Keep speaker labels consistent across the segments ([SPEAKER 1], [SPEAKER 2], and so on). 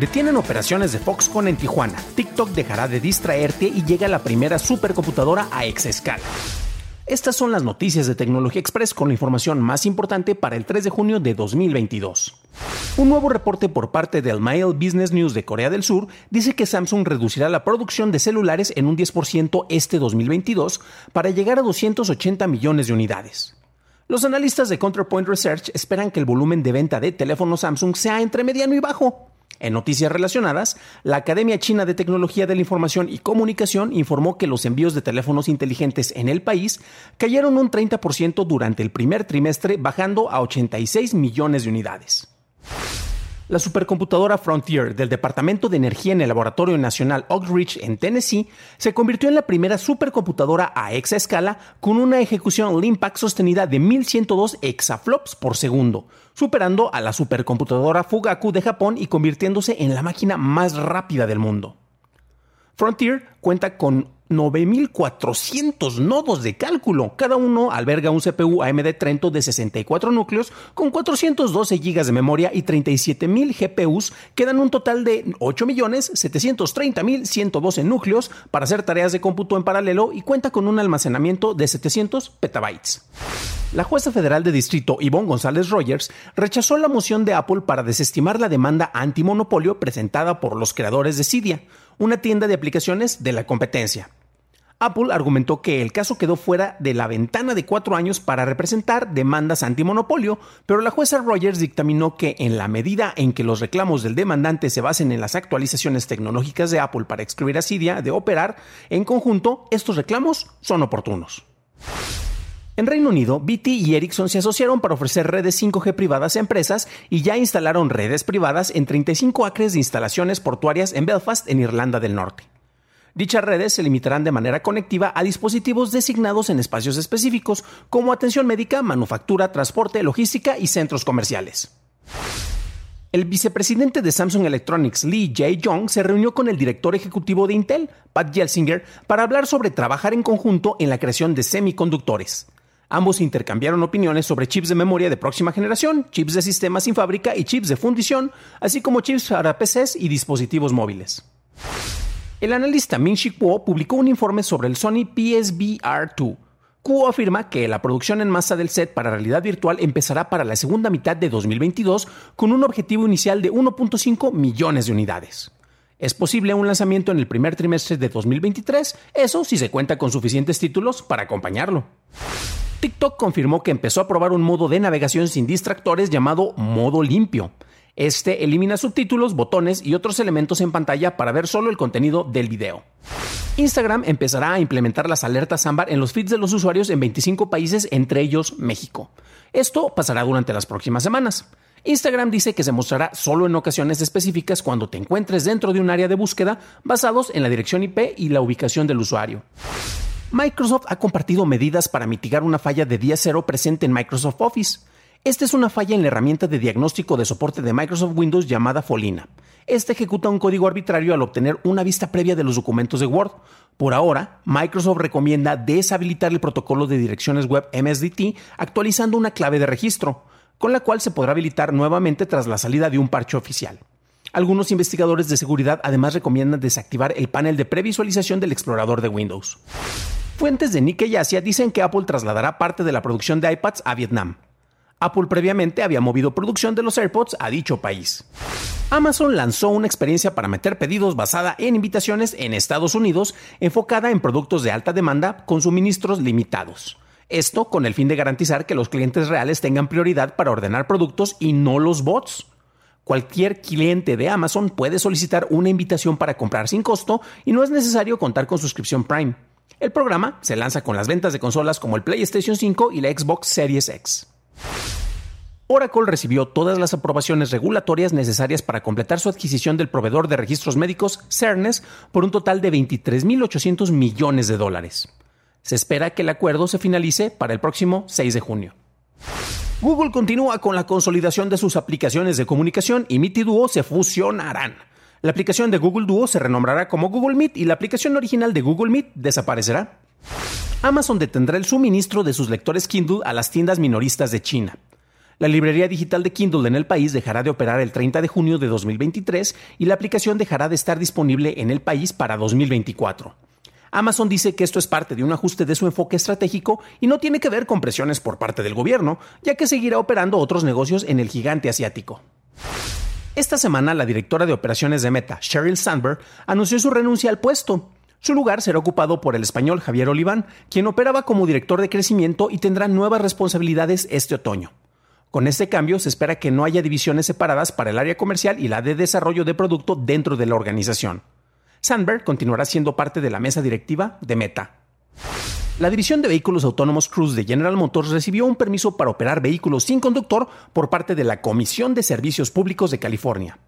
[SPEAKER 1] Detienen operaciones de Foxconn en Tijuana. TikTok dejará de distraerte y llega la primera supercomputadora a exescala. Estas son las noticias de Tecnología Express con la información más importante para el 3 de junio de 2022. Un nuevo reporte por parte del Mail Business News de Corea del Sur dice que Samsung reducirá la producción de celulares en un 10% este 2022 para llegar a 280 millones de unidades. Los analistas de Counterpoint Research esperan que el volumen de venta de teléfonos Samsung sea entre mediano y bajo. En noticias relacionadas, la Academia China de Tecnología de la Información y Comunicación informó que los envíos de teléfonos inteligentes en el país cayeron un 30% durante el primer trimestre, bajando a 86 millones de unidades. La supercomputadora Frontier del Departamento de Energía en el Laboratorio Nacional Oak Ridge en Tennessee se convirtió en la primera supercomputadora a exaescala con una ejecución Limpac sostenida de 1102 exaflops por segundo, superando a la supercomputadora Fugaku de Japón y convirtiéndose en la máquina más rápida del mundo. Frontier cuenta con 9.400 nodos de cálculo. Cada uno alberga un CPU AMD Trento de 64 núcleos con 412 GB de memoria y 37.000 GPUs que dan un total de 8.730.112 núcleos para hacer tareas de cómputo en paralelo y cuenta con un almacenamiento de 700 petabytes. La jueza federal de distrito Yvonne González Rogers rechazó la moción de Apple para desestimar la demanda antimonopolio presentada por los creadores de Cydia, una tienda de aplicaciones de la competencia. Apple argumentó que el caso quedó fuera de la ventana de cuatro años para representar demandas antimonopolio, pero la jueza Rogers dictaminó que en la medida en que los reclamos del demandante se basen en las actualizaciones tecnológicas de Apple para excluir a Cydia de operar en conjunto, estos reclamos son oportunos. En Reino Unido, BT y Ericsson se asociaron para ofrecer redes 5G privadas a empresas y ya instalaron redes privadas en 35 acres de instalaciones portuarias en Belfast, en Irlanda del Norte. Dichas redes se limitarán de manera conectiva a dispositivos designados en espacios específicos como atención médica, manufactura, transporte, logística y centros comerciales. El vicepresidente de Samsung Electronics, Lee Jae-jong, se reunió con el director ejecutivo de Intel, Pat Gelsinger, para hablar sobre trabajar en conjunto en la creación de semiconductores. Ambos intercambiaron opiniones sobre chips de memoria de próxima generación, chips de sistemas sin fábrica y chips de fundición, así como chips para PCs y dispositivos móviles. El analista Min-Chi Kuo publicó un informe sobre el Sony PSVR2. Kuo afirma que la producción en masa del set para realidad virtual empezará para la segunda mitad de 2022 con un objetivo inicial de 1.5 millones de unidades. Es posible un lanzamiento en el primer trimestre de 2023, eso si se cuenta con suficientes títulos para acompañarlo. TikTok confirmó que empezó a probar un modo de navegación sin distractores llamado modo limpio. Este elimina subtítulos, botones y otros elementos en pantalla para ver solo el contenido del video. Instagram empezará a implementar las alertas ámbar en los feeds de los usuarios en 25 países, entre ellos México. Esto pasará durante las próximas semanas. Instagram dice que se mostrará solo en ocasiones específicas cuando te encuentres dentro de un área de búsqueda basados en la dirección IP y la ubicación del usuario. Microsoft ha compartido medidas para mitigar una falla de día cero presente en Microsoft Office. Esta es una falla en la herramienta de diagnóstico de soporte de Microsoft Windows llamada Folina. Esta ejecuta un código arbitrario al obtener una vista previa de los documentos de Word. Por ahora, Microsoft recomienda deshabilitar el protocolo de direcciones web MSDT actualizando una clave de registro, con la cual se podrá habilitar nuevamente tras la salida de un parche oficial. Algunos investigadores de seguridad además recomiendan desactivar el panel de previsualización del explorador de Windows. Fuentes de Nikkei Asia dicen que Apple trasladará parte de la producción de iPads a Vietnam. Apple previamente había movido producción de los AirPods a dicho país. Amazon lanzó una experiencia para meter pedidos basada en invitaciones en Estados Unidos enfocada en productos de alta demanda con suministros limitados. Esto con el fin de garantizar que los clientes reales tengan prioridad para ordenar productos y no los bots. Cualquier cliente de Amazon puede solicitar una invitación para comprar sin costo y no es necesario contar con suscripción Prime. El programa se lanza con las ventas de consolas como el PlayStation 5 y la Xbox Series X. Oracle recibió todas las aprobaciones regulatorias necesarias para completar su adquisición del proveedor de registros médicos Cernes por un total de 23.800 millones de dólares. Se espera que el acuerdo se finalice para el próximo 6 de junio. Google continúa con la consolidación de sus aplicaciones de comunicación y Meet y Duo se fusionarán. La aplicación de Google Duo se renombrará como Google Meet y la aplicación original de Google Meet desaparecerá. Amazon detendrá el suministro de sus lectores Kindle a las tiendas minoristas de China. La librería digital de Kindle en el país dejará de operar el 30 de junio de 2023 y la aplicación dejará de estar disponible en el país para 2024. Amazon dice que esto es parte de un ajuste de su enfoque estratégico y no tiene que ver con presiones por parte del gobierno, ya que seguirá operando otros negocios en el gigante asiático. Esta semana, la directora de operaciones de Meta, Sheryl Sandberg, anunció su renuncia al puesto. Su lugar será ocupado por el español Javier Oliván, quien operaba como director de crecimiento y tendrá nuevas responsabilidades este otoño. Con este cambio se espera que no haya divisiones separadas para el área comercial y la de desarrollo de producto dentro de la organización. Sandberg continuará siendo parte de la mesa directiva de Meta. La división de vehículos autónomos Cruise de General Motors recibió un permiso para operar vehículos sin conductor por parte de la Comisión de Servicios Públicos de California.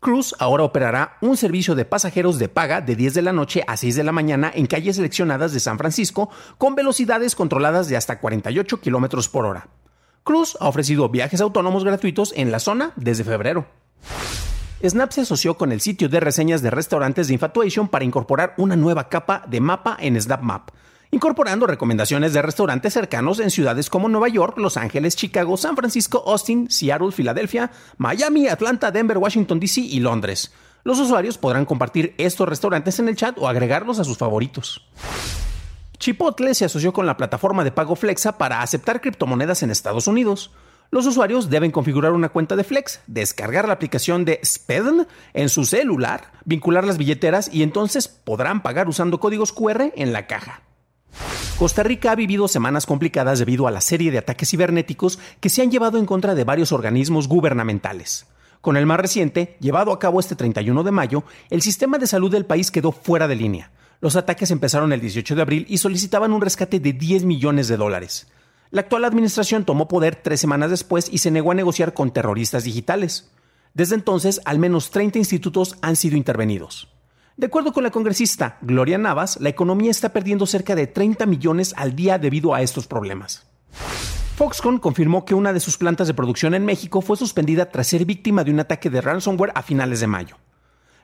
[SPEAKER 1] Cruise ahora operará un servicio de pasajeros de paga de 10 de la noche a 6 de la mañana en calles seleccionadas de San Francisco con velocidades controladas de hasta 48 km por hora. Cruise ha ofrecido viajes autónomos gratuitos en la zona desde febrero. Snap se asoció con el sitio de reseñas de restaurantes de Infatuation para incorporar una nueva capa de mapa en Snap Map, incorporando recomendaciones de restaurantes cercanos en ciudades como Nueva York, Los Ángeles, Chicago, San Francisco, Austin, Seattle, Filadelfia, Miami, Atlanta, Denver, Washington, D.C. y Londres. Los usuarios podrán compartir estos restaurantes en el chat o agregarlos a sus favoritos. Chipotle se asoció con la plataforma de pago Flexa para aceptar criptomonedas en Estados Unidos. Los usuarios deben configurar una cuenta de Flex, descargar la aplicación de SPEDN en su celular, vincular las billeteras y entonces podrán pagar usando códigos QR en la caja. Costa Rica ha vivido semanas complicadas debido a la serie de ataques cibernéticos que se han llevado en contra de varios organismos gubernamentales. Con el más reciente, llevado a cabo este 31 de mayo, el sistema de salud del país quedó fuera de línea. Los ataques empezaron el 18 de abril y solicitaban un rescate de 10 millones de dólares. La actual administración tomó poder tres semanas después y se negó a negociar con terroristas digitales. Desde entonces, al menos 30 institutos han sido intervenidos. De acuerdo con la congresista Gloria Navas, la economía está perdiendo cerca de 30 millones al día debido a estos problemas. Foxconn confirmó que una de sus plantas de producción en México fue suspendida tras ser víctima de un ataque de ransomware a finales de mayo.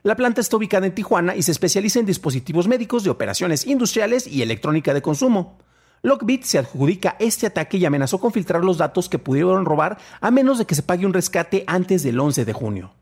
[SPEAKER 1] La planta está ubicada en Tijuana y se especializa en dispositivos médicos de operaciones industriales y electrónica de consumo. Lockbit se adjudica este ataque y amenazó con filtrar los datos que pudieron robar a menos de que se pague un rescate antes del 11 de junio.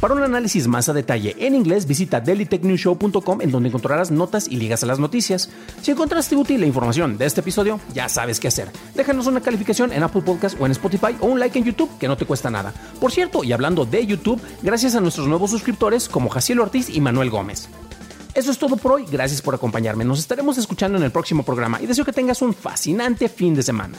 [SPEAKER 1] Para un análisis más a detalle en inglés, visita dailytechnewshow.com en donde encontrarás notas y ligas a las noticias. Si encontraste útil la información de este episodio, ya sabes qué hacer. Déjanos una calificación en Apple Podcast o en Spotify o un like en YouTube que no te cuesta nada. Por cierto, y hablando de YouTube, gracias a nuestros nuevos suscriptores como Jaciel Ortiz y Manuel Gómez. Eso es todo por hoy, gracias por acompañarme, nos estaremos escuchando en el próximo programa y deseo que tengas un fascinante fin de semana.